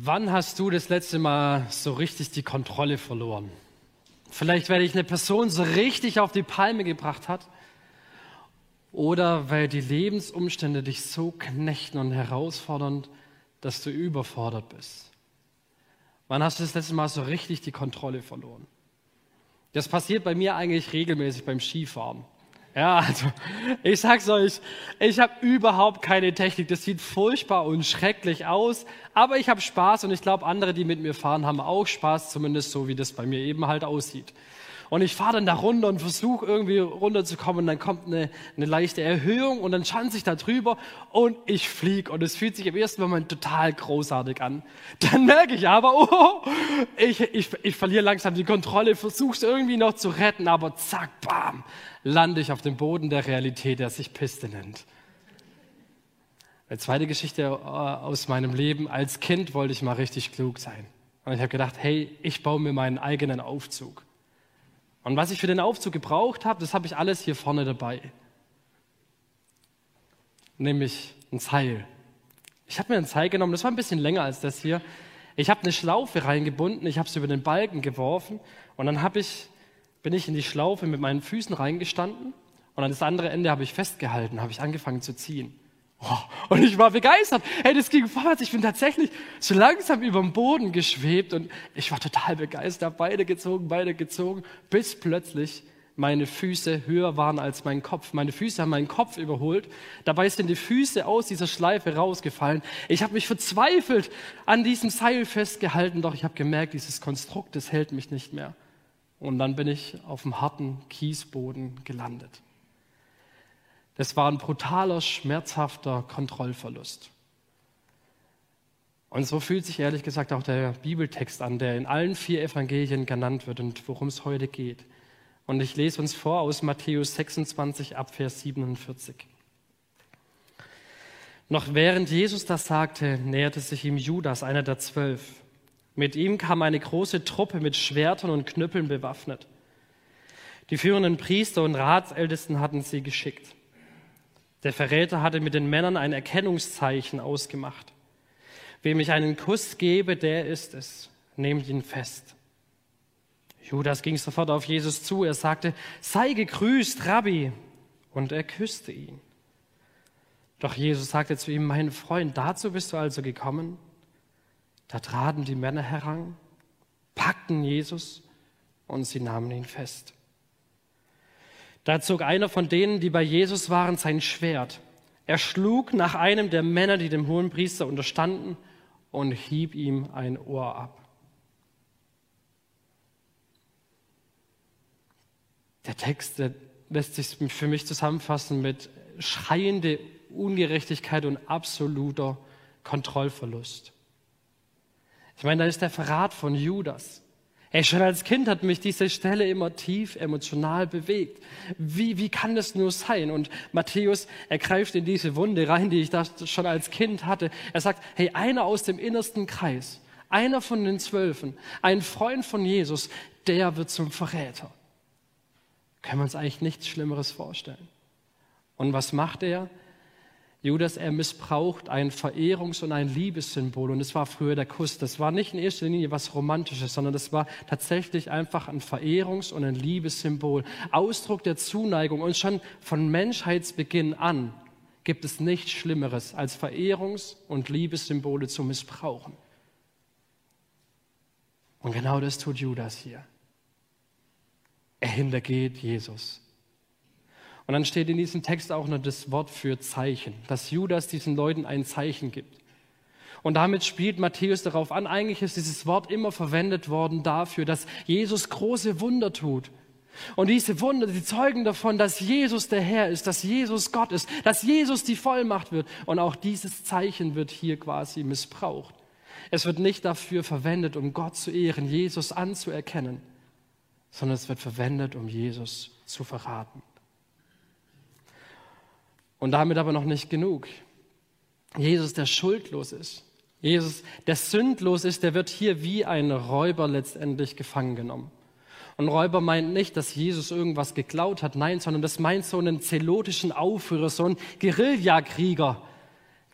Wann hast du das letzte Mal so richtig die Kontrolle verloren? Vielleicht, weil dich eine Person so richtig auf die Palme gebracht hat oder weil die Lebensumstände dich so knechten und herausfordern, dass du überfordert bist. Wann hast du das letzte Mal so richtig die Kontrolle verloren? Das passiert bei mir eigentlich regelmäßig beim Skifahren. Ja, also ich sag's euch, ich habe überhaupt keine Technik. Das sieht furchtbar und schrecklich aus, aber ich habe Spaß und ich glaube, andere, die mit mir fahren, haben auch Spaß, zumindest so wie das bei mir eben halt aussieht. Und ich fahre dann da runter und versuche irgendwie runterzukommen und dann kommt eine, eine leichte Erhöhung und dann schanze ich da drüber und ich fliege und es fühlt sich im ersten Moment total großartig an. Dann merke ich aber, oh, ich, ich, ich verliere langsam die Kontrolle, versuche es irgendwie noch zu retten, aber zack, bam, lande ich auf dem Boden der Realität, der sich Piste nennt. Eine zweite Geschichte äh, aus meinem Leben. Als Kind wollte ich mal richtig klug sein. Und ich habe gedacht, hey, ich baue mir meinen eigenen Aufzug. Und was ich für den Aufzug gebraucht habe, das habe ich alles hier vorne dabei. Nämlich ein Seil. Ich habe mir ein Seil genommen, das war ein bisschen länger als das hier. Ich habe eine Schlaufe reingebunden, ich habe es über den Balken geworfen und dann ich, bin ich in die Schlaufe mit meinen Füßen reingestanden und an das andere Ende habe ich festgehalten, habe ich angefangen zu ziehen. Oh, und ich war begeistert. Hey, das ging vorwärts. Ich bin tatsächlich so langsam über dem Boden geschwebt und ich war total begeistert. Beide gezogen, beide gezogen, bis plötzlich meine Füße höher waren als mein Kopf. Meine Füße haben meinen Kopf überholt. Dabei sind die Füße aus dieser Schleife rausgefallen. Ich habe mich verzweifelt an diesem Seil festgehalten, doch ich habe gemerkt, dieses Konstrukt, das hält mich nicht mehr. Und dann bin ich auf dem harten Kiesboden gelandet. Das war ein brutaler, schmerzhafter Kontrollverlust. Und so fühlt sich ehrlich gesagt auch der Bibeltext an, der in allen vier Evangelien genannt wird und worum es heute geht. Und ich lese uns vor aus Matthäus 26 ab Vers 47. Noch während Jesus das sagte, näherte sich ihm Judas, einer der zwölf. Mit ihm kam eine große Truppe mit Schwertern und Knüppeln bewaffnet. Die führenden Priester und Ratsältesten hatten sie geschickt. Der Verräter hatte mit den Männern ein Erkennungszeichen ausgemacht. Wem ich einen Kuss gebe, der ist es. Nehmt ihn fest. Judas ging sofort auf Jesus zu. Er sagte, sei gegrüßt, Rabbi. Und er küsste ihn. Doch Jesus sagte zu ihm, mein Freund, dazu bist du also gekommen? Da traten die Männer heran, packten Jesus und sie nahmen ihn fest. Da zog einer von denen, die bei Jesus waren, sein Schwert. Er schlug nach einem der Männer, die dem hohen Priester unterstanden, und hieb ihm ein Ohr ab. Der Text der lässt sich für mich zusammenfassen mit schreiende Ungerechtigkeit und absoluter Kontrollverlust. Ich meine, da ist der Verrat von Judas. Ey, schon als Kind hat mich diese Stelle immer tief emotional bewegt. Wie, wie kann das nur sein? Und Matthäus, er greift in diese Wunde rein, die ich da schon als Kind hatte. Er sagt, hey, einer aus dem innersten Kreis, einer von den Zwölfen, ein Freund von Jesus, der wird zum Verräter. Können wir uns eigentlich nichts Schlimmeres vorstellen. Und was macht er? Judas, er missbraucht ein Verehrungs- und ein Liebessymbol. Und es war früher der Kuss. Das war nicht in erster Linie was Romantisches, sondern das war tatsächlich einfach ein Verehrungs- und ein Liebessymbol. Ausdruck der Zuneigung. Und schon von Menschheitsbeginn an gibt es nichts Schlimmeres, als Verehrungs- und Liebessymbole zu missbrauchen. Und genau das tut Judas hier. Er hintergeht Jesus. Und dann steht in diesem Text auch noch das Wort für Zeichen, dass Judas diesen Leuten ein Zeichen gibt. Und damit spielt Matthäus darauf an, eigentlich ist dieses Wort immer verwendet worden dafür, dass Jesus große Wunder tut. Und diese Wunder, die zeugen davon, dass Jesus der Herr ist, dass Jesus Gott ist, dass Jesus die Vollmacht wird. Und auch dieses Zeichen wird hier quasi missbraucht. Es wird nicht dafür verwendet, um Gott zu ehren, Jesus anzuerkennen, sondern es wird verwendet, um Jesus zu verraten. Und damit aber noch nicht genug. Jesus, der schuldlos ist. Jesus, der sündlos ist, der wird hier wie ein Räuber letztendlich gefangen genommen. Und Räuber meint nicht, dass Jesus irgendwas geklaut hat, nein, sondern das meint so einen zelotischen Aufrührer, so einen Guerillakrieger,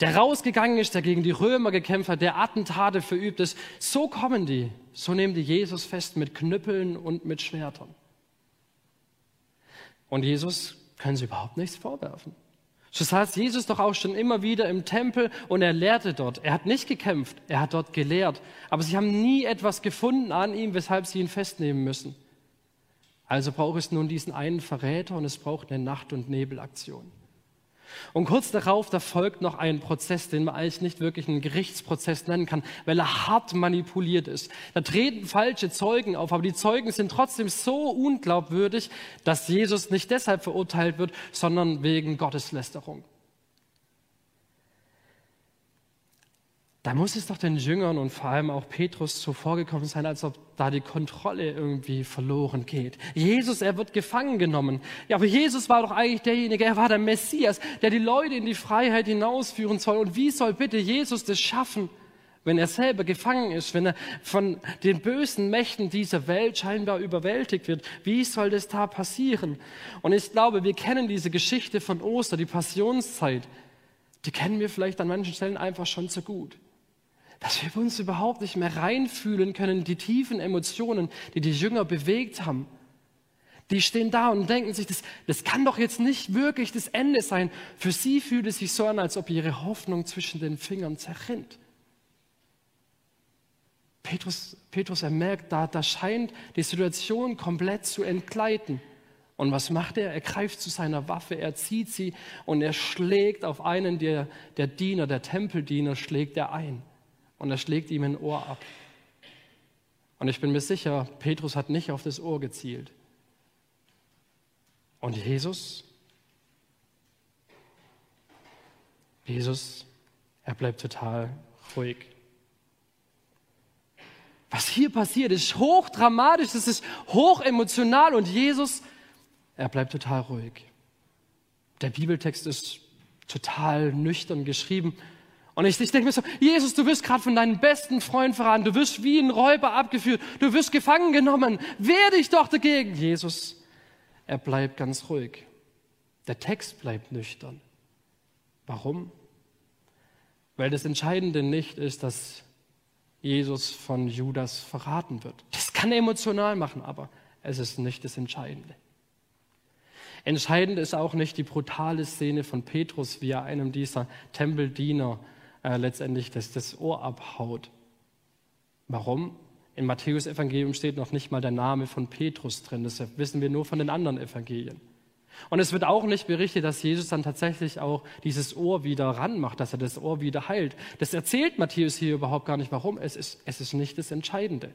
der rausgegangen ist, der gegen die Römer gekämpft hat, der Attentate verübt ist. So kommen die, so nehmen die Jesus fest mit Knüppeln und mit Schwertern. Und Jesus können sie überhaupt nichts vorwerfen. So saß Jesus doch auch schon immer wieder im Tempel und er lehrte dort. Er hat nicht gekämpft, er hat dort gelehrt. Aber sie haben nie etwas gefunden an ihm, weshalb sie ihn festnehmen müssen. Also braucht es nun diesen einen Verräter und es braucht eine Nacht- und Nebelaktion. Und kurz darauf, da folgt noch ein Prozess, den man eigentlich nicht wirklich einen Gerichtsprozess nennen kann, weil er hart manipuliert ist. Da treten falsche Zeugen auf, aber die Zeugen sind trotzdem so unglaubwürdig, dass Jesus nicht deshalb verurteilt wird, sondern wegen Gotteslästerung. Da muss es doch den Jüngern und vor allem auch Petrus so vorgekommen sein, als ob da die Kontrolle irgendwie verloren geht. Jesus, er wird gefangen genommen. Ja, aber Jesus war doch eigentlich derjenige, er war der Messias, der die Leute in die Freiheit hinausführen soll. Und wie soll bitte Jesus das schaffen, wenn er selber gefangen ist, wenn er von den bösen Mächten dieser Welt scheinbar überwältigt wird? Wie soll das da passieren? Und ich glaube, wir kennen diese Geschichte von Oster, die Passionszeit. Die kennen wir vielleicht an manchen Stellen einfach schon zu gut dass wir uns überhaupt nicht mehr reinfühlen können, die tiefen Emotionen, die die Jünger bewegt haben. Die stehen da und denken sich, das, das kann doch jetzt nicht wirklich das Ende sein. Für sie fühlt es sich so an, als ob ihre Hoffnung zwischen den Fingern zerrinnt. Petrus, Petrus er merkt, da, da scheint die Situation komplett zu entgleiten. Und was macht er? Er greift zu seiner Waffe, er zieht sie und er schlägt auf einen der, der Diener, der Tempeldiener, schlägt er ein und er schlägt ihm ein Ohr ab. Und ich bin mir sicher, Petrus hat nicht auf das Ohr gezielt. Und Jesus, Jesus, er bleibt total ruhig. Was hier passiert, ist hochdramatisch, das ist hochemotional und Jesus, er bleibt total ruhig. Der Bibeltext ist total nüchtern geschrieben. Und ich, ich denke mir so, Jesus, du wirst gerade von deinem besten Freund verraten, du wirst wie ein Räuber abgeführt, du wirst gefangen genommen, wehr dich doch dagegen. Jesus, er bleibt ganz ruhig. Der Text bleibt nüchtern. Warum? Weil das Entscheidende nicht ist, dass Jesus von Judas verraten wird. Das kann emotional machen, aber es ist nicht das Entscheidende. Entscheidend ist auch nicht die brutale Szene von Petrus, wie er einem dieser Tempeldiener äh, letztendlich das, das Ohr abhaut. Warum? Im Matthäus-Evangelium steht noch nicht mal der Name von Petrus drin. Das wissen wir nur von den anderen Evangelien. Und es wird auch nicht berichtet, dass Jesus dann tatsächlich auch dieses Ohr wieder ranmacht, dass er das Ohr wieder heilt. Das erzählt Matthäus hier überhaupt gar nicht. Warum? Es ist, es ist nicht das Entscheidende.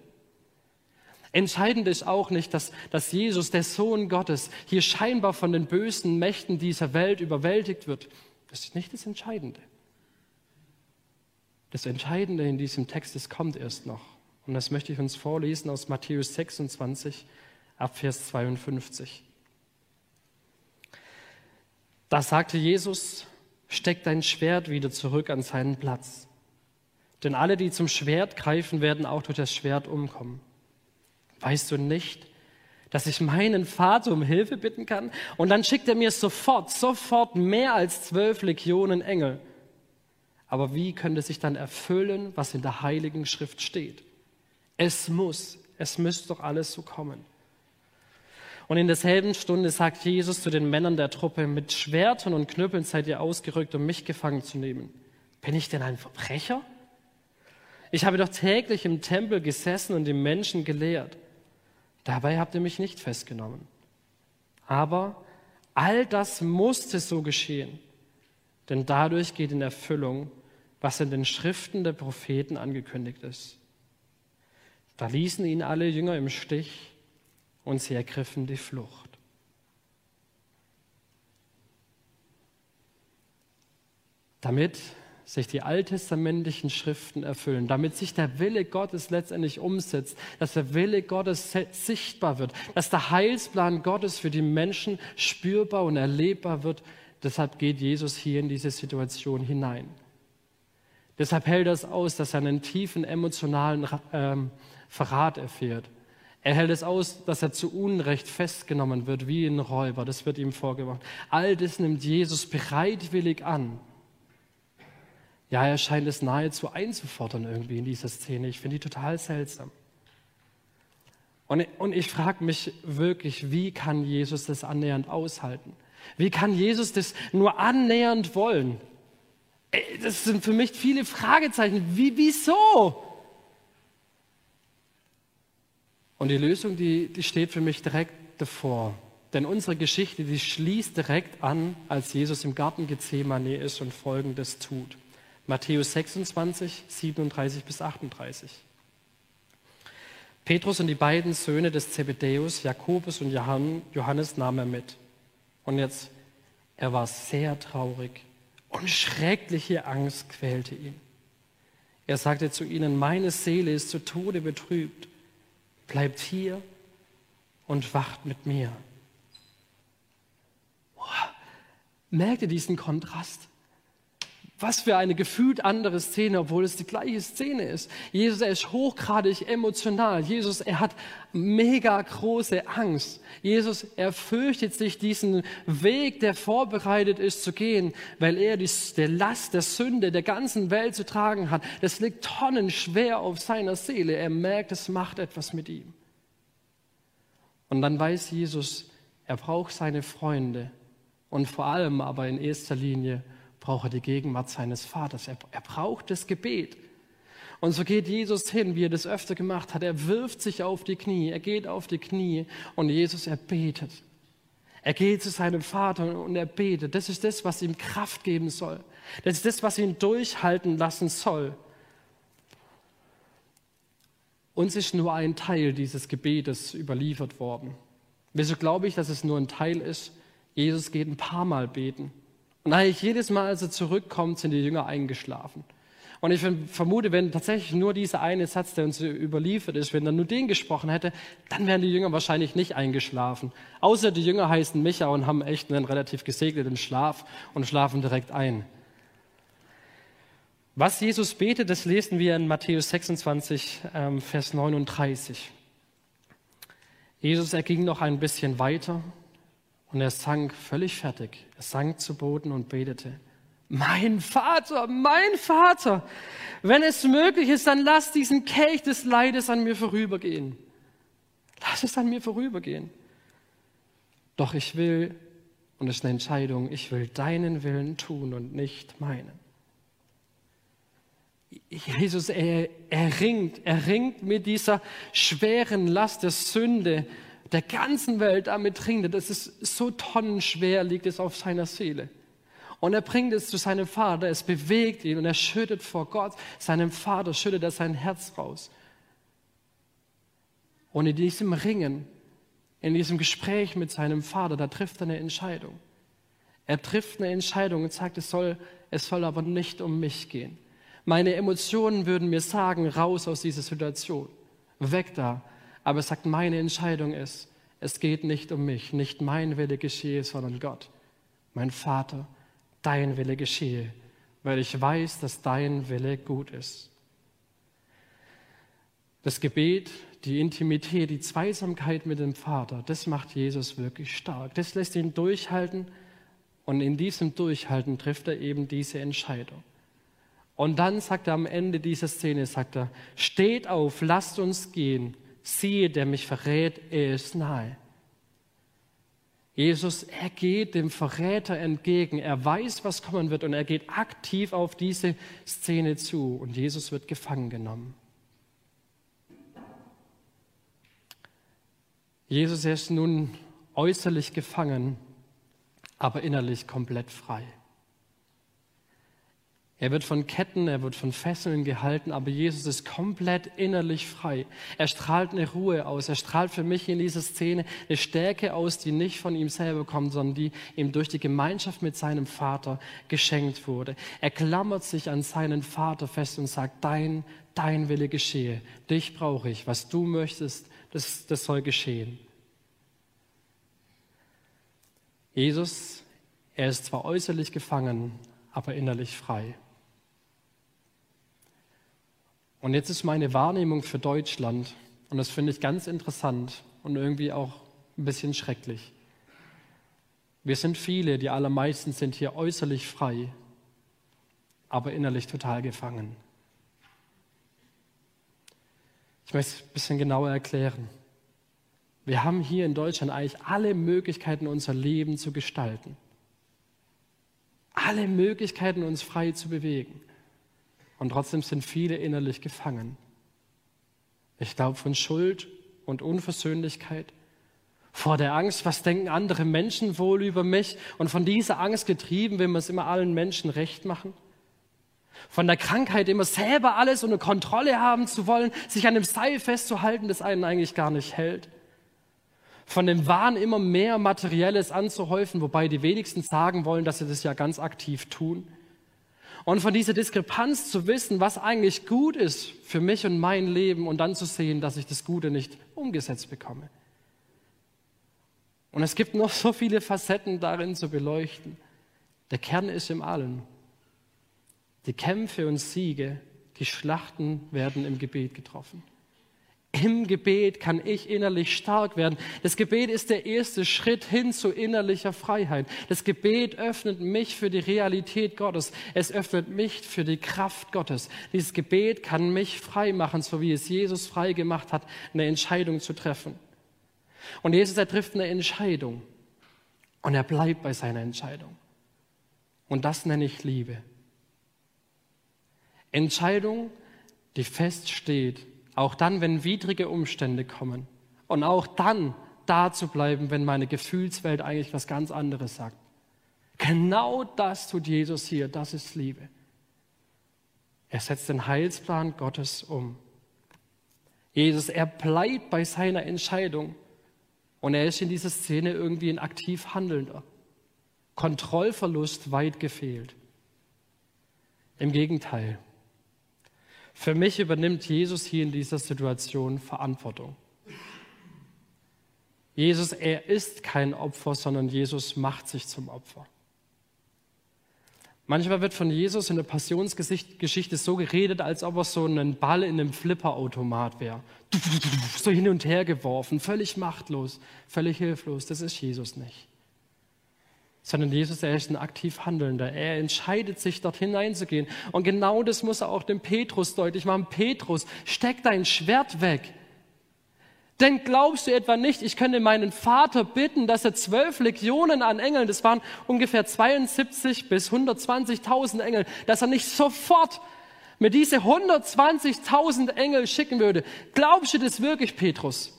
Entscheidend ist auch nicht, dass, dass Jesus, der Sohn Gottes, hier scheinbar von den bösen Mächten dieser Welt überwältigt wird. Das ist nicht das Entscheidende. Das Entscheidende in diesem Text, es kommt erst noch. Und das möchte ich uns vorlesen aus Matthäus 26, Abvers 52. Da sagte Jesus, steck dein Schwert wieder zurück an seinen Platz. Denn alle, die zum Schwert greifen, werden auch durch das Schwert umkommen. Weißt du nicht, dass ich meinen Vater um Hilfe bitten kann? Und dann schickt er mir sofort, sofort mehr als zwölf Legionen Engel. Aber wie könnte sich dann erfüllen, was in der Heiligen Schrift steht? Es muss, es müsste doch alles so kommen. Und in derselben Stunde sagt Jesus zu den Männern der Truppe, mit Schwertern und Knüppeln seid ihr ausgerückt, um mich gefangen zu nehmen. Bin ich denn ein Verbrecher? Ich habe doch täglich im Tempel gesessen und die Menschen gelehrt. Dabei habt ihr mich nicht festgenommen. Aber all das musste so geschehen, denn dadurch geht in Erfüllung, was in den Schriften der Propheten angekündigt ist. Da ließen ihn alle Jünger im Stich und sie ergriffen die Flucht. Damit sich die alttestamentlichen Schriften erfüllen, damit sich der Wille Gottes letztendlich umsetzt, dass der Wille Gottes sichtbar wird, dass der Heilsplan Gottes für die Menschen spürbar und erlebbar wird. Deshalb geht Jesus hier in diese Situation hinein. Deshalb hält er es aus, dass er einen tiefen emotionalen ähm, Verrat erfährt. Er hält es aus, dass er zu Unrecht festgenommen wird wie ein Räuber. Das wird ihm vorgemacht. All das nimmt Jesus bereitwillig an, Ja, er scheint es nahezu einzufordern irgendwie in dieser Szene. Ich finde die total seltsam. Und, und ich frage mich wirklich, wie kann Jesus das annähernd aushalten? Wie kann Jesus das nur annähernd wollen? Das sind für mich viele Fragezeichen. Wie, wieso? Und die Lösung, die, die steht für mich direkt davor. Denn unsere Geschichte, die schließt direkt an, als Jesus im Garten Gethsemane ist und Folgendes tut. Matthäus 26, 37 bis 38. Petrus und die beiden Söhne des Zebedäus, Jakobus und Johannes, nahm er mit. Und jetzt, er war sehr traurig und schreckliche Angst quälte ihn. Er sagte zu ihnen, meine Seele ist zu Tode betrübt. Bleibt hier und wacht mit mir. Boah, merkt ihr diesen Kontrast? Was für eine gefühlt andere Szene, obwohl es die gleiche Szene ist. Jesus, er ist hochgradig emotional. Jesus, er hat mega große Angst. Jesus, er fürchtet sich diesen Weg, der vorbereitet ist, zu gehen, weil er die, der Last der Sünde der ganzen Welt zu tragen hat. Das liegt tonnenschwer auf seiner Seele. Er merkt, es macht etwas mit ihm. Und dann weiß Jesus, er braucht seine Freunde und vor allem aber in erster Linie braucht er die Gegenwart seines Vaters. Er, er braucht das Gebet. Und so geht Jesus hin, wie er das öfter gemacht hat. Er wirft sich auf die Knie, er geht auf die Knie und Jesus, er betet. Er geht zu seinem Vater und er betet. Das ist das, was ihm Kraft geben soll. Das ist das, was ihn durchhalten lassen soll. Uns ist nur ein Teil dieses Gebetes überliefert worden. Wieso glaube ich, dass es nur ein Teil ist? Jesus geht ein paar Mal beten. Und eigentlich jedes Mal, als er zurückkommt, sind die Jünger eingeschlafen. Und ich vermute, wenn tatsächlich nur dieser eine Satz, der uns überliefert ist, wenn er nur den gesprochen hätte, dann wären die Jünger wahrscheinlich nicht eingeschlafen. Außer die Jünger heißen Micha und haben echt einen relativ gesegneten Schlaf und schlafen direkt ein. Was Jesus betet, das lesen wir in Matthäus 26, ähm, Vers 39. Jesus, er ging noch ein bisschen weiter und er sank völlig fertig. Er sank zu Boden und betete. Mein Vater, mein Vater, wenn es möglich ist, dann lass diesen Kelch des Leides an mir vorübergehen. Lass es an mir vorübergehen. Doch ich will, und es ist eine Entscheidung, ich will deinen Willen tun und nicht meinen. Jesus, er, er ringt, er ringt mit dieser schweren Last der Sünde, der ganzen Welt damit ringt. Das ist so tonnenschwer, liegt es auf seiner Seele. Und er bringt es zu seinem Vater, es bewegt ihn und er schüttet vor Gott, seinem Vater schüttet er sein Herz raus. Und in diesem Ringen, in diesem Gespräch mit seinem Vater, da trifft er eine Entscheidung. Er trifft eine Entscheidung und sagt, es soll, es soll aber nicht um mich gehen. Meine Emotionen würden mir sagen, raus aus dieser Situation, weg da. Aber er sagt, meine Entscheidung ist, es geht nicht um mich, nicht mein Wille geschehe, sondern Gott, mein Vater, dein Wille geschehe, weil ich weiß, dass dein Wille gut ist. Das Gebet, die Intimität, die Zweisamkeit mit dem Vater, das macht Jesus wirklich stark. Das lässt ihn durchhalten und in diesem Durchhalten trifft er eben diese Entscheidung. Und dann sagt er am Ende dieser Szene, sagt er, steht auf, lasst uns gehen siehe, der mich verrät, er ist nahe. Jesus, er geht dem Verräter entgegen. Er weiß, was kommen wird und er geht aktiv auf diese Szene zu und Jesus wird gefangen genommen. Jesus ist nun äußerlich gefangen, aber innerlich komplett frei. Er wird von Ketten, er wird von Fesseln gehalten, aber Jesus ist komplett innerlich frei. Er strahlt eine Ruhe aus. Er strahlt für mich in dieser Szene eine Stärke aus, die nicht von ihm selber kommt, sondern die ihm durch die Gemeinschaft mit seinem Vater geschenkt wurde. Er klammert sich an seinen Vater fest und sagt, dein, dein Wille geschehe. Dich brauche ich. Was du möchtest, das, das soll geschehen. Jesus, er ist zwar äußerlich gefangen, aber innerlich frei. Und jetzt ist meine Wahrnehmung für Deutschland, und das finde ich ganz interessant und irgendwie auch ein bisschen schrecklich. Wir sind viele, die allermeisten sind hier äußerlich frei, aber innerlich total gefangen. Ich möchte es ein bisschen genauer erklären. Wir haben hier in Deutschland eigentlich alle Möglichkeiten, unser Leben zu gestalten. Alle Möglichkeiten, uns frei zu bewegen. Und trotzdem sind viele innerlich gefangen. Ich glaube, von Schuld und Unversöhnlichkeit, vor der Angst, was denken andere Menschen wohl über mich und von dieser Angst getrieben, will man es immer allen Menschen recht machen. Von der Krankheit, immer selber alles unter Kontrolle haben zu wollen, sich an dem Seil festzuhalten, das einen eigentlich gar nicht hält. Von dem Wahn, immer mehr Materielles anzuhäufen, wobei die wenigsten sagen wollen, dass sie das ja ganz aktiv tun. Und von dieser Diskrepanz zu wissen, was eigentlich gut ist für mich und mein Leben und dann zu sehen, dass ich das Gute nicht umgesetzt bekomme. Und es gibt noch so viele Facetten darin zu beleuchten. Der Kern ist im Allen. Die Kämpfe und Siege, die Schlachten werden im Gebet getroffen. Im Gebet kann ich innerlich stark werden. Das Gebet ist der erste Schritt hin zu innerlicher Freiheit. Das Gebet öffnet mich für die Realität Gottes. Es öffnet mich für die Kraft Gottes. Dieses Gebet kann mich frei machen, so wie es Jesus frei gemacht hat, eine Entscheidung zu treffen. Und Jesus, er trifft eine Entscheidung. Und er bleibt bei seiner Entscheidung. Und das nenne ich Liebe. Entscheidung, die feststeht, auch dann, wenn widrige Umstände kommen. Und auch dann da zu bleiben, wenn meine Gefühlswelt eigentlich was ganz anderes sagt. Genau das tut Jesus hier, das ist Liebe. Er setzt den Heilsplan Gottes um. Jesus, er bleibt bei seiner Entscheidung und er ist in dieser Szene irgendwie ein aktiv Handelnder. Kontrollverlust weit gefehlt. Im Gegenteil, für mich übernimmt Jesus hier in dieser Situation Verantwortung. Jesus, er ist kein Opfer, sondern Jesus macht sich zum Opfer. Manchmal wird von Jesus in der Passionsgeschichte so geredet, als ob er so ein Ball in einem Flipperautomat wäre. So hin und her geworfen, völlig machtlos, völlig hilflos. Das ist Jesus nicht sondern Jesus, er ist ein aktiv Handelnder. Er entscheidet sich, dort hineinzugehen. Und genau das muss er auch dem Petrus deutlich machen. Petrus, steck dein Schwert weg. Denn glaubst du etwa nicht, ich könnte meinen Vater bitten, dass er zwölf Legionen an Engeln, das waren ungefähr 72 bis 120.000 Engel, dass er nicht sofort mir diese 120.000 Engel schicken würde. Glaubst du das wirklich, Petrus?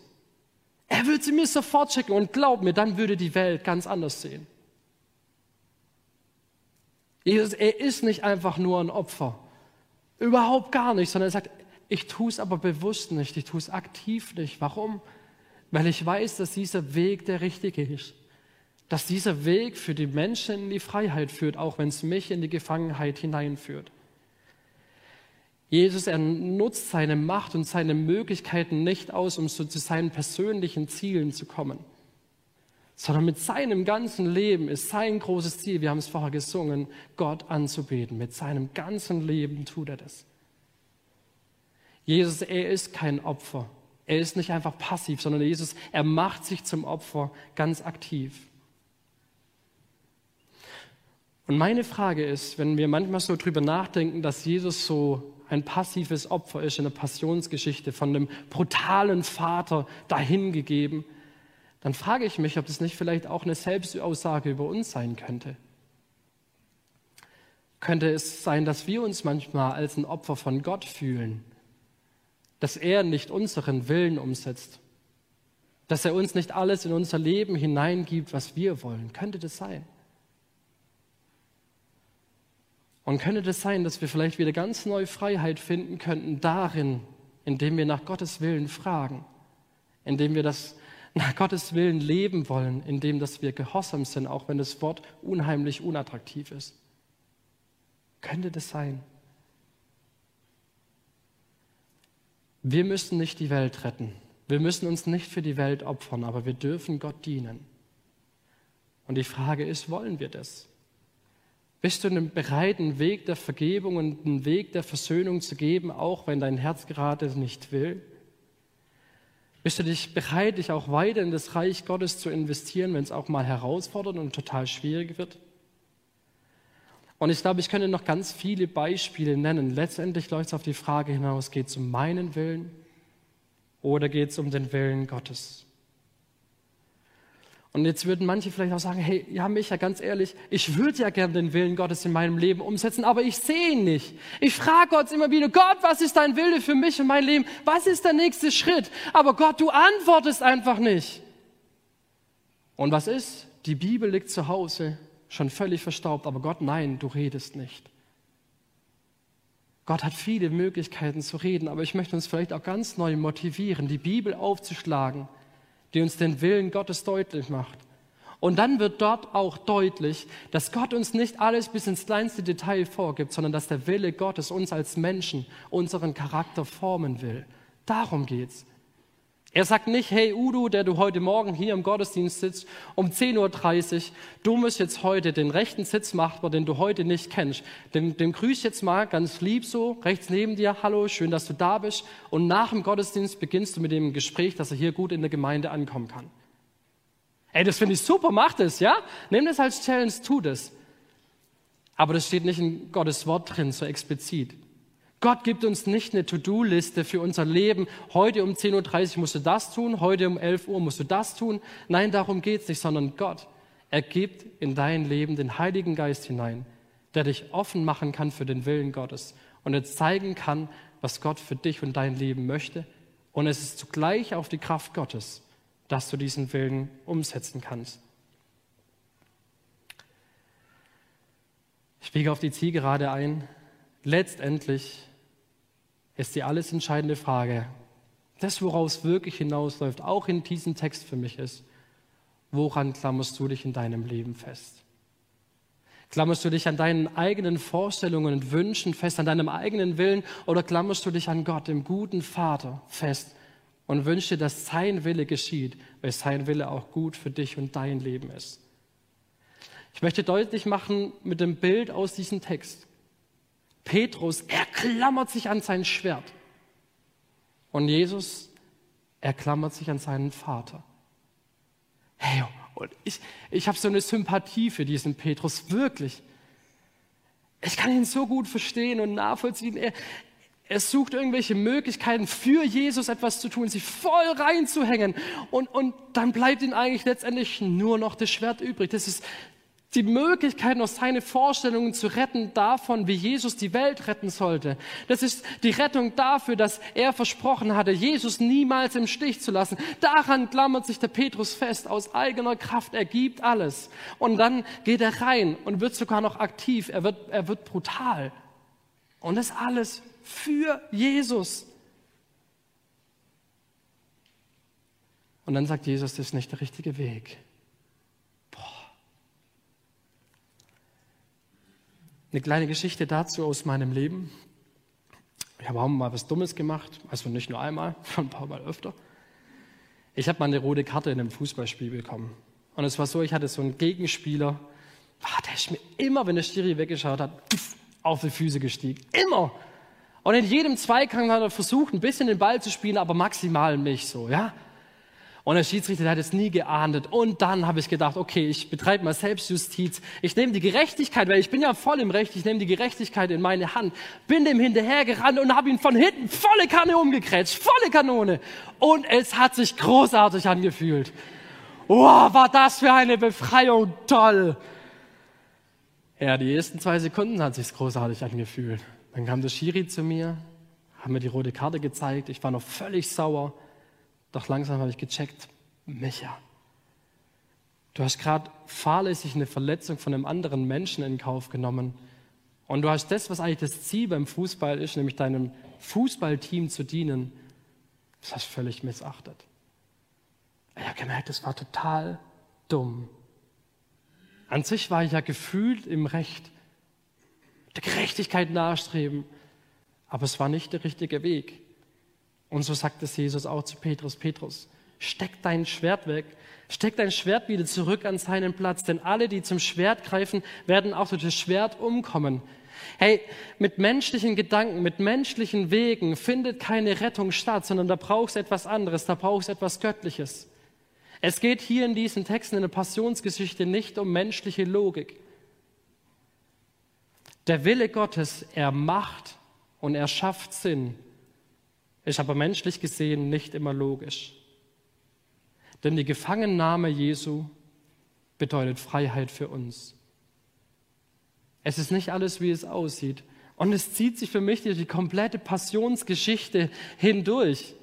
Er würde sie mir sofort schicken und glaub mir, dann würde die Welt ganz anders sehen. Jesus, er ist nicht einfach nur ein Opfer. Überhaupt gar nicht, sondern er sagt, ich tue es aber bewusst nicht, ich tue es aktiv nicht. Warum? Weil ich weiß, dass dieser Weg der richtige ist. Dass dieser Weg für die Menschen in die Freiheit führt, auch wenn es mich in die Gefangenheit hineinführt. Jesus, er nutzt seine Macht und seine Möglichkeiten nicht aus, um so zu seinen persönlichen Zielen zu kommen sondern mit seinem ganzen Leben ist sein großes Ziel, wir haben es vorher gesungen, Gott anzubeten. Mit seinem ganzen Leben tut er das. Jesus, er ist kein Opfer. Er ist nicht einfach passiv, sondern Jesus, er macht sich zum Opfer ganz aktiv. Und meine Frage ist, wenn wir manchmal so drüber nachdenken, dass Jesus so ein passives Opfer ist in der Passionsgeschichte, von dem brutalen Vater dahingegeben, dann frage ich mich, ob das nicht vielleicht auch eine Selbstaussage über uns sein könnte. Könnte es sein, dass wir uns manchmal als ein Opfer von Gott fühlen, dass er nicht unseren Willen umsetzt, dass er uns nicht alles in unser Leben hineingibt, was wir wollen? Könnte das sein? Und könnte das sein, dass wir vielleicht wieder ganz neue Freiheit finden könnten darin, indem wir nach Gottes Willen fragen, indem wir das nach Gottes Willen leben wollen, indem dass wir gehorsam sind, auch wenn das Wort unheimlich unattraktiv ist. Könnte das sein? Wir müssen nicht die Welt retten. Wir müssen uns nicht für die Welt opfern, aber wir dürfen Gott dienen. Und die Frage ist, wollen wir das? Bist du bereit, einen Weg der Vergebung und einen Weg der Versöhnung zu geben, auch wenn dein Herz gerade nicht will? Bist du dich bereit, dich auch weiter in das Reich Gottes zu investieren, wenn es auch mal herausfordernd und total schwierig wird? Und ich glaube, ich könnte noch ganz viele Beispiele nennen. Letztendlich läuft es auf die Frage hinaus, geht es um meinen Willen oder geht es um den Willen Gottes? Und jetzt würden manche vielleicht auch sagen, hey, ja, Micha, ganz ehrlich, ich würde ja gern den Willen Gottes in meinem Leben umsetzen, aber ich sehe ihn nicht. Ich frage Gott immer wieder, Gott, was ist dein Wille für mich und mein Leben? Was ist der nächste Schritt? Aber Gott, du antwortest einfach nicht. Und was ist? Die Bibel liegt zu Hause, schon völlig verstaubt, aber Gott, nein, du redest nicht. Gott hat viele Möglichkeiten zu reden, aber ich möchte uns vielleicht auch ganz neu motivieren, die Bibel aufzuschlagen – die uns den Willen Gottes deutlich macht. Und dann wird dort auch deutlich, dass Gott uns nicht alles bis ins kleinste Detail vorgibt, sondern dass der Wille Gottes uns als Menschen unseren Charakter formen will. Darum geht's. Er sagt nicht, hey Udo, der du heute Morgen hier im Gottesdienst sitzt, um 10.30 Uhr, du musst jetzt heute den rechten Sitz machen, den du heute nicht kennst. Den, den grüß jetzt mal ganz lieb so, rechts neben dir, hallo, schön, dass du da bist. Und nach dem Gottesdienst beginnst du mit dem Gespräch, dass er hier gut in der Gemeinde ankommen kann. Ey, das finde ich super, mach das, ja? Nimm das als Challenge, tu das. Aber das steht nicht in Gottes Wort drin, so explizit. Gott gibt uns nicht eine To-Do-Liste für unser Leben. Heute um 10.30 Uhr musst du das tun, heute um 11 Uhr musst du das tun. Nein, darum geht es nicht, sondern Gott, er gibt in dein Leben den Heiligen Geist hinein, der dich offen machen kann für den Willen Gottes und er zeigen kann, was Gott für dich und dein Leben möchte. Und es ist zugleich auf die Kraft Gottes, dass du diesen Willen umsetzen kannst. Ich biege auf die Zielgerade ein. Letztendlich ist die alles entscheidende Frage. Das, woraus wirklich hinausläuft, auch in diesem Text für mich ist, woran klammerst du dich in deinem Leben fest? Klammerst du dich an deinen eigenen Vorstellungen und Wünschen fest, an deinem eigenen Willen, oder klammerst du dich an Gott, dem guten Vater, fest und wünschst dir, dass sein Wille geschieht, weil sein Wille auch gut für dich und dein Leben ist? Ich möchte deutlich machen mit dem Bild aus diesem Text. Petrus, er klammert sich an sein Schwert. Und Jesus, er klammert sich an seinen Vater. Hey, und ich, ich habe so eine Sympathie für diesen Petrus, wirklich. Ich kann ihn so gut verstehen und nachvollziehen. Er, er sucht irgendwelche Möglichkeiten für Jesus etwas zu tun, sich voll reinzuhängen. Und, und dann bleibt ihm eigentlich letztendlich nur noch das Schwert übrig. Das ist die Möglichkeit, noch seine Vorstellungen zu retten davon, wie Jesus die Welt retten sollte. Das ist die Rettung dafür, dass er versprochen hatte, Jesus niemals im Stich zu lassen. Daran klammert sich der Petrus fest, aus eigener Kraft. Er gibt alles. Und dann geht er rein und wird sogar noch aktiv. Er wird, er wird brutal. Und das alles für Jesus. Und dann sagt Jesus, das ist nicht der richtige Weg. Eine kleine Geschichte dazu aus meinem Leben. Ich habe auch mal was Dummes gemacht, also nicht nur einmal, ein paar Mal öfter. Ich habe mal eine rote Karte in einem Fußballspiel bekommen. Und es war so, ich hatte so einen Gegenspieler, ah, der ist mir immer, wenn der Stiri weggeschaut hat, auf die Füße gestiegen. Immer! Und in jedem Zweikampf hat er versucht, ein bisschen den Ball zu spielen, aber maximal mich so, ja? Und der Schiedsrichter der hat es nie geahndet. Und dann habe ich gedacht, okay, ich betreibe mal Selbstjustiz. Ich nehme die Gerechtigkeit, weil ich bin ja voll im Recht, ich nehme die Gerechtigkeit in meine Hand, bin dem hinterhergerannt und habe ihn von hinten volle Kanne umgekrätscht, volle Kanone. Und es hat sich großartig angefühlt. Wow, war das für eine Befreiung toll. Ja, die ersten zwei Sekunden hat sich's großartig angefühlt. Dann kam der Schiri zu mir, haben mir die rote Karte gezeigt. Ich war noch völlig sauer. Doch langsam habe ich gecheckt, Micha, du hast gerade fahrlässig eine Verletzung von einem anderen Menschen in Kauf genommen. Und du hast das, was eigentlich das Ziel beim Fußball ist, nämlich deinem Fußballteam zu dienen, das hast du völlig missachtet. Ich habe gemerkt, das war total dumm. An sich war ich ja gefühlt im Recht, der Gerechtigkeit nachstreben, aber es war nicht der richtige Weg. Und so sagt es Jesus auch zu Petrus, Petrus, steck dein Schwert weg, steck dein Schwert wieder zurück an seinen Platz, denn alle, die zum Schwert greifen, werden auch durch das Schwert umkommen. Hey, mit menschlichen Gedanken, mit menschlichen Wegen findet keine Rettung statt, sondern da brauchst du etwas anderes, da brauchst du etwas Göttliches. Es geht hier in diesen Texten in der Passionsgeschichte nicht um menschliche Logik. Der Wille Gottes, er macht und er schafft Sinn, ist aber menschlich gesehen nicht immer logisch. Denn die Gefangennahme Jesu bedeutet Freiheit für uns. Es ist nicht alles, wie es aussieht. Und es zieht sich für mich durch die komplette Passionsgeschichte hindurch.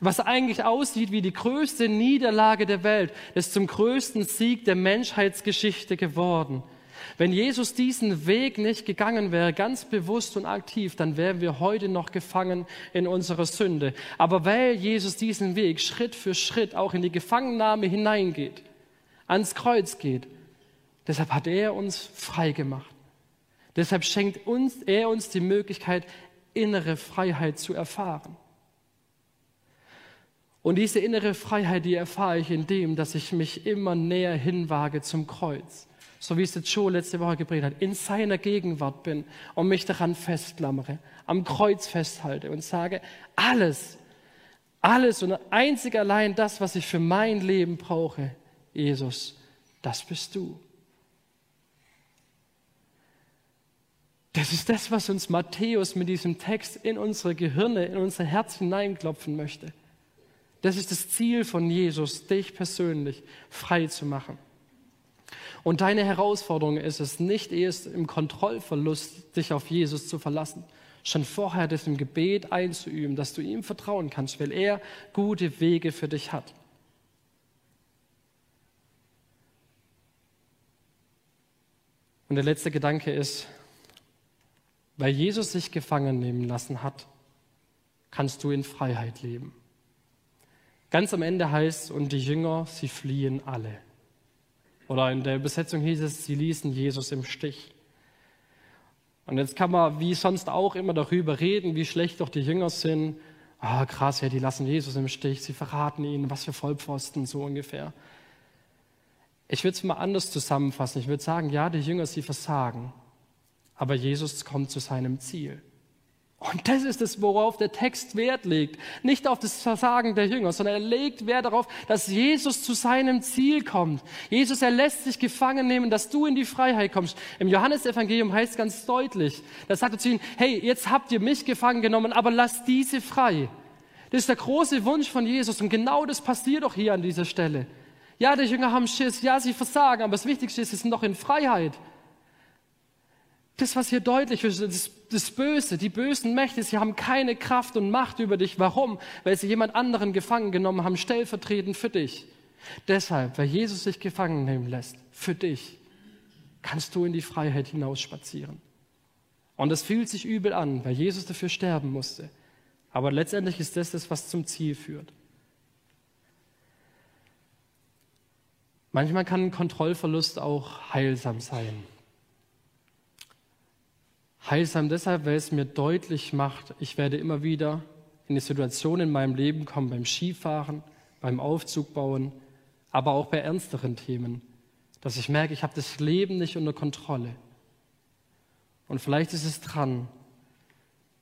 Was eigentlich aussieht wie die größte Niederlage der Welt, ist zum größten Sieg der Menschheitsgeschichte geworden. Wenn Jesus diesen Weg nicht gegangen wäre, ganz bewusst und aktiv, dann wären wir heute noch gefangen in unserer Sünde. Aber weil Jesus diesen Weg Schritt für Schritt auch in die Gefangennahme hineingeht, ans Kreuz geht, deshalb hat er uns frei gemacht. Deshalb schenkt uns, er uns die Möglichkeit, innere Freiheit zu erfahren. Und diese innere Freiheit, die erfahre ich in dem, dass ich mich immer näher hinwage zum Kreuz so wie es der Joe letzte Woche gepredigt hat, in seiner Gegenwart bin und mich daran festklammere, am Kreuz festhalte und sage, alles, alles und einzig allein das, was ich für mein Leben brauche, Jesus, das bist du. Das ist das, was uns Matthäus mit diesem Text in unsere Gehirne, in unser Herz hineinklopfen möchte. Das ist das Ziel von Jesus, dich persönlich frei zu machen. Und deine Herausforderung ist es, nicht erst im Kontrollverlust dich auf Jesus zu verlassen, schon vorher das im Gebet einzuüben, dass du ihm vertrauen kannst, weil er gute Wege für dich hat. Und der letzte Gedanke ist, weil Jesus sich gefangen nehmen lassen hat, kannst du in Freiheit leben. Ganz am Ende heißt, und die Jünger, sie fliehen alle. Oder in der Übersetzung hieß es, sie ließen Jesus im Stich. Und jetzt kann man wie sonst auch immer darüber reden, wie schlecht doch die Jünger sind. Ah, krass, ja, die lassen Jesus im Stich, sie verraten ihn, was für Vollpfosten, so ungefähr. Ich würde es mal anders zusammenfassen. Ich würde sagen, ja, die Jünger, sie versagen, aber Jesus kommt zu seinem Ziel. Und das ist es, worauf der Text Wert legt. Nicht auf das Versagen der Jünger, sondern er legt Wert darauf, dass Jesus zu seinem Ziel kommt. Jesus, er lässt sich gefangen nehmen, dass du in die Freiheit kommst. Im Johannesevangelium heißt es ganz deutlich, da sagt er zu ihnen, hey, jetzt habt ihr mich gefangen genommen, aber lasst diese frei. Das ist der große Wunsch von Jesus und genau das passiert doch hier an dieser Stelle. Ja, die Jünger haben Schiss, ja, sie versagen, aber das Wichtigste ist, sie sind noch in Freiheit. Das, was hier deutlich ist, das, das Böse, die bösen Mächte, sie haben keine Kraft und Macht über dich. Warum? Weil sie jemand anderen gefangen genommen haben, stellvertretend für dich. Deshalb, weil Jesus sich gefangen nehmen lässt, für dich, kannst du in die Freiheit hinausspazieren. Und das fühlt sich übel an, weil Jesus dafür sterben musste. Aber letztendlich ist das das, was zum Ziel führt. Manchmal kann ein Kontrollverlust auch heilsam sein. Heilsam deshalb, weil es mir deutlich macht, ich werde immer wieder in die Situation in meinem Leben kommen, beim Skifahren, beim Aufzug bauen, aber auch bei ernsteren Themen, dass ich merke, ich habe das Leben nicht unter Kontrolle. Und vielleicht ist es dran,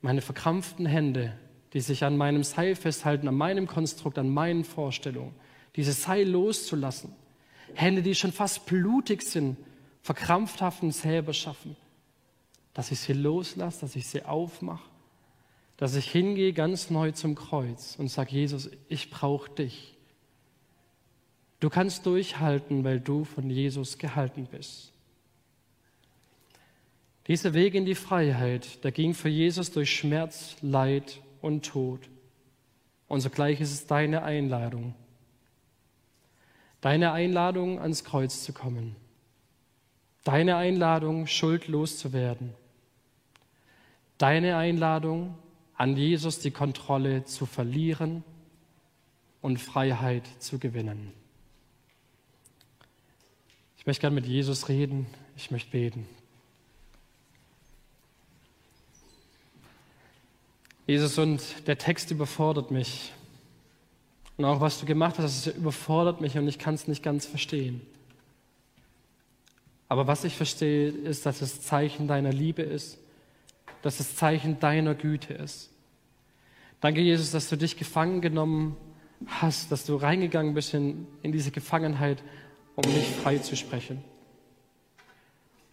meine verkrampften Hände, die sich an meinem Seil festhalten, an meinem Konstrukt, an meinen Vorstellungen, dieses Seil loszulassen. Hände, die schon fast blutig sind, verkrampfthaften selber schaffen dass ich sie loslasse, dass ich sie aufmache, dass ich hingehe ganz neu zum Kreuz und sage, Jesus, ich brauche dich. Du kannst durchhalten, weil du von Jesus gehalten bist. Dieser Weg in die Freiheit, der ging für Jesus durch Schmerz, Leid und Tod. Und sogleich ist es deine Einladung, deine Einladung ans Kreuz zu kommen, deine Einladung, schuldlos zu werden deine Einladung, an Jesus die Kontrolle zu verlieren und Freiheit zu gewinnen. Ich möchte gerne mit Jesus reden, ich möchte beten. Jesus, und der Text überfordert mich. Und auch was du gemacht hast, überfordert mich und ich kann es nicht ganz verstehen. Aber was ich verstehe, ist, dass es Zeichen deiner Liebe ist dass es Zeichen deiner Güte ist. Danke, Jesus, dass du dich gefangen genommen hast, dass du reingegangen bist in, in diese Gefangenheit, um mich frei zu sprechen.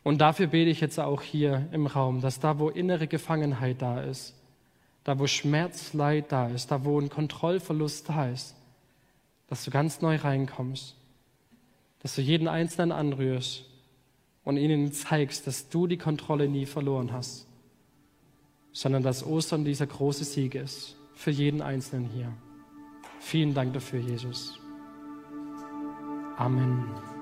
Und dafür bete ich jetzt auch hier im Raum, dass da, wo innere Gefangenheit da ist, da, wo Schmerz, Leid da ist, da, wo ein Kontrollverlust da ist, dass du ganz neu reinkommst, dass du jeden Einzelnen anrührst und ihnen zeigst, dass du die Kontrolle nie verloren hast, sondern dass Ostern dieser große Sieg ist für jeden Einzelnen hier. Vielen Dank dafür, Jesus. Amen.